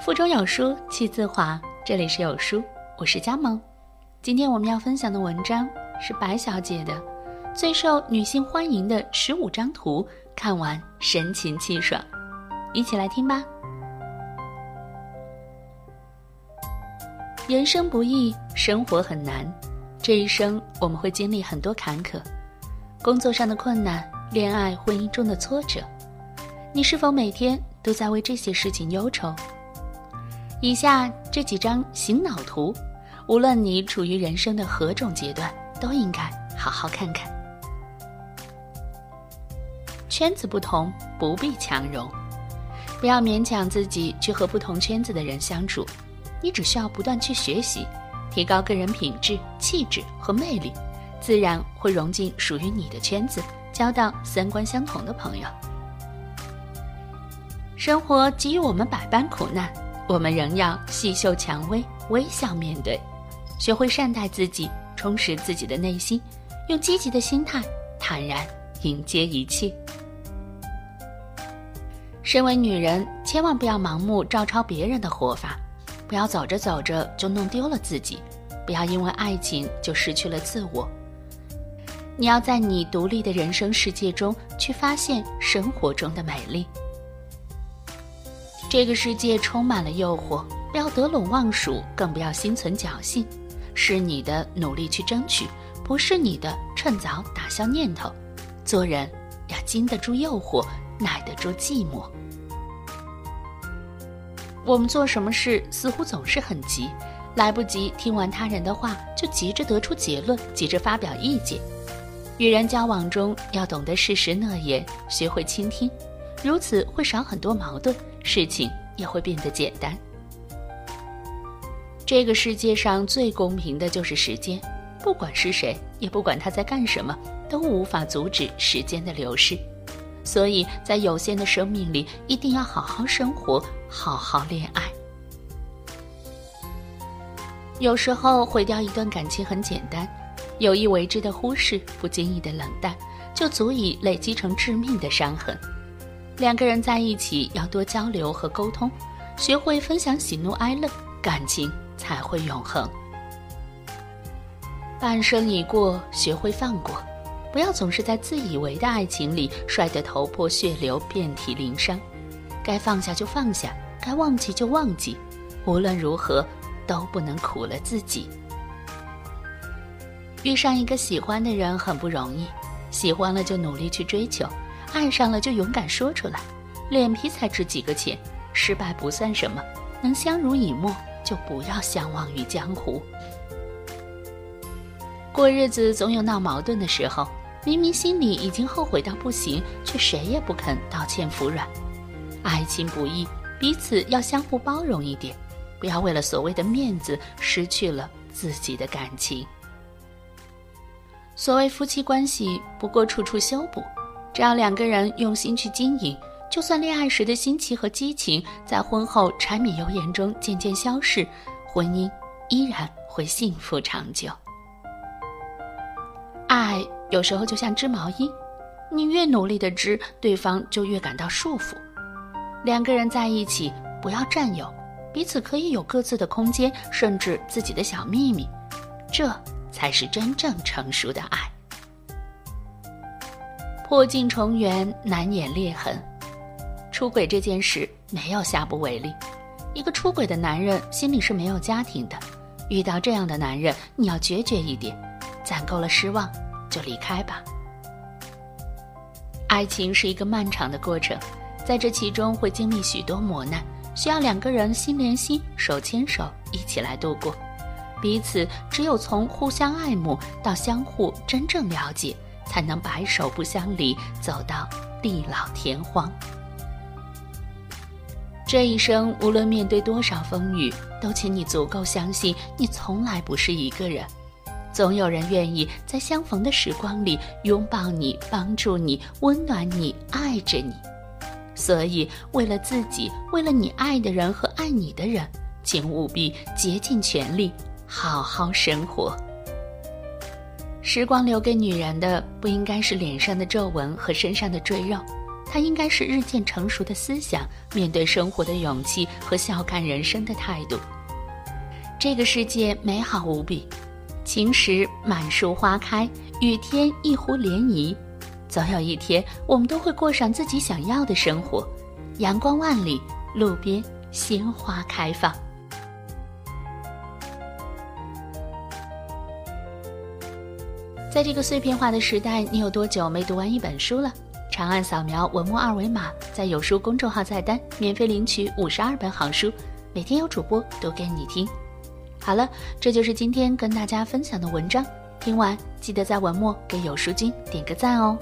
腹中有书气自华，这里是有书，我是佳萌。今天我们要分享的文章是白小姐的《最受女性欢迎的十五张图》，看完神清气爽，一起来听吧。人生不易，生活很难，这一生我们会经历很多坎坷，工作上的困难，恋爱婚姻中的挫折，你是否每天都在为这些事情忧愁？以下这几张醒脑图，无论你处于人生的何种阶段，都应该好好看看。圈子不同，不必强融，不要勉强自己去和不同圈子的人相处。你只需要不断去学习，提高个人品质、气质和魅力，自然会融进属于你的圈子，交到三观相同的朋友。生活给予我们百般苦难。我们仍要细嗅蔷薇，微笑面对，学会善待自己，充实自己的内心，用积极的心态坦然迎接一切。身为女人，千万不要盲目照抄别人的活法，不要走着走着就弄丢了自己，不要因为爱情就失去了自我。你要在你独立的人生世界中去发现生活中的美丽。这个世界充满了诱惑，不要得陇望蜀，更不要心存侥幸。是你的努力去争取，不是你的趁早打消念头。做人要经得住诱惑，耐得住寂寞。我们做什么事似乎总是很急，来不及听完他人的话，就急着得出结论，急着发表意见。与人交往中要懂得适时诺言，学会倾听，如此会少很多矛盾。事情也会变得简单。这个世界上最公平的就是时间，不管是谁，也不管他在干什么，都无法阻止时间的流逝。所以在有限的生命里，一定要好好生活，好好恋爱。有时候毁掉一段感情很简单，有意为之的忽视，不经意的冷淡，就足以累积成致命的伤痕。两个人在一起要多交流和沟通，学会分享喜怒哀乐，感情才会永恒。半生已过，学会放过，不要总是在自以为的爱情里摔得头破血流、遍体鳞伤。该放下就放下，该忘记就忘记，无论如何都不能苦了自己。遇上一个喜欢的人很不容易，喜欢了就努力去追求。爱上了就勇敢说出来，脸皮才值几个钱，失败不算什么，能相濡以沫就不要相忘于江湖。过日子总有闹矛盾的时候，明明心里已经后悔到不行，却谁也不肯道歉服软。爱情不易，彼此要相互包容一点，不要为了所谓的面子失去了自己的感情。所谓夫妻关系，不过处处修补。只要两个人用心去经营，就算恋爱时的新奇和激情在婚后柴米油盐中渐渐消逝，婚姻依然会幸福长久。爱有时候就像织毛衣，你越努力的织，对方就越感到束缚。两个人在一起，不要占有，彼此可以有各自的空间，甚至自己的小秘密，这才是真正成熟的爱。破镜重圆，难掩裂痕。出轨这件事没有下不为例。一个出轨的男人心里是没有家庭的，遇到这样的男人，你要决绝一点，攒够了失望就离开吧。爱情是一个漫长的过程，在这其中会经历许多磨难，需要两个人心连心、手牵手一起来度过。彼此只有从互相爱慕到相互真正了解。才能白首不相离，走到地老天荒。这一生，无论面对多少风雨，都请你足够相信，你从来不是一个人，总有人愿意在相逢的时光里拥抱你、帮助你、温暖你、爱着你。所以，为了自己，为了你爱的人和爱你的人，请务必竭尽全力，好好生活。时光留给女人的不应该是脸上的皱纹和身上的赘肉，它应该是日渐成熟的思想，面对生活的勇气和笑看人生的态度。这个世界美好无比，晴时满树花开，雨天一湖涟漪。总有一天，我们都会过上自己想要的生活，阳光万里，路边鲜花开放。在这个碎片化的时代，你有多久没读完一本书了？长按扫描文末二维码，在有书公众号菜单免费领取五十二本好书，每天有主播读给你听。好了，这就是今天跟大家分享的文章。听完记得在文末给有书君点个赞哦。